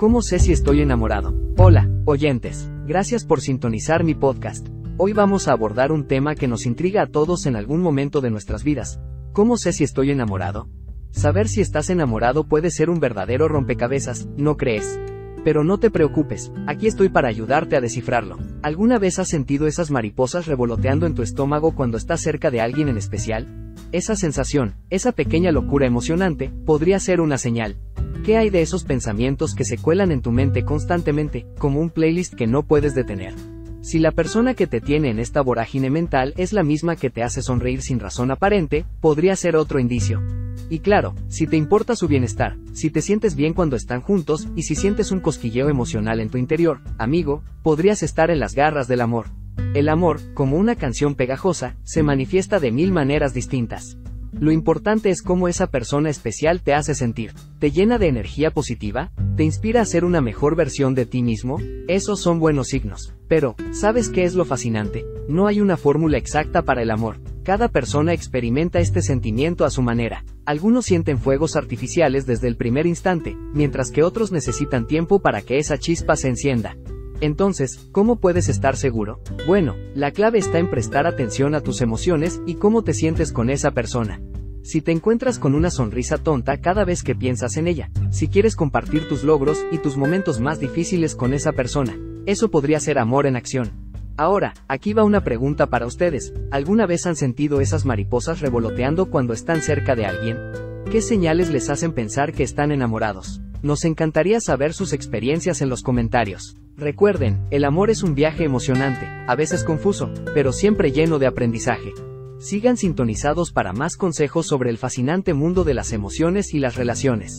¿Cómo sé si estoy enamorado? Hola, oyentes. Gracias por sintonizar mi podcast. Hoy vamos a abordar un tema que nos intriga a todos en algún momento de nuestras vidas. ¿Cómo sé si estoy enamorado? Saber si estás enamorado puede ser un verdadero rompecabezas, ¿no crees? Pero no te preocupes, aquí estoy para ayudarte a descifrarlo. ¿Alguna vez has sentido esas mariposas revoloteando en tu estómago cuando estás cerca de alguien en especial? Esa sensación, esa pequeña locura emocionante, podría ser una señal. ¿Qué hay de esos pensamientos que se cuelan en tu mente constantemente, como un playlist que no puedes detener? Si la persona que te tiene en esta vorágine mental es la misma que te hace sonreír sin razón aparente, podría ser otro indicio. Y claro, si te importa su bienestar, si te sientes bien cuando están juntos y si sientes un cosquilleo emocional en tu interior, amigo, podrías estar en las garras del amor. El amor, como una canción pegajosa, se manifiesta de mil maneras distintas. Lo importante es cómo esa persona especial te hace sentir. ¿Te llena de energía positiva? ¿Te inspira a ser una mejor versión de ti mismo? Esos son buenos signos. Pero, ¿sabes qué es lo fascinante? No hay una fórmula exacta para el amor. Cada persona experimenta este sentimiento a su manera. Algunos sienten fuegos artificiales desde el primer instante, mientras que otros necesitan tiempo para que esa chispa se encienda. Entonces, ¿cómo puedes estar seguro? Bueno, la clave está en prestar atención a tus emociones y cómo te sientes con esa persona. Si te encuentras con una sonrisa tonta cada vez que piensas en ella, si quieres compartir tus logros y tus momentos más difíciles con esa persona, eso podría ser amor en acción. Ahora, aquí va una pregunta para ustedes. ¿Alguna vez han sentido esas mariposas revoloteando cuando están cerca de alguien? ¿Qué señales les hacen pensar que están enamorados? Nos encantaría saber sus experiencias en los comentarios. Recuerden, el amor es un viaje emocionante, a veces confuso, pero siempre lleno de aprendizaje. Sigan sintonizados para más consejos sobre el fascinante mundo de las emociones y las relaciones.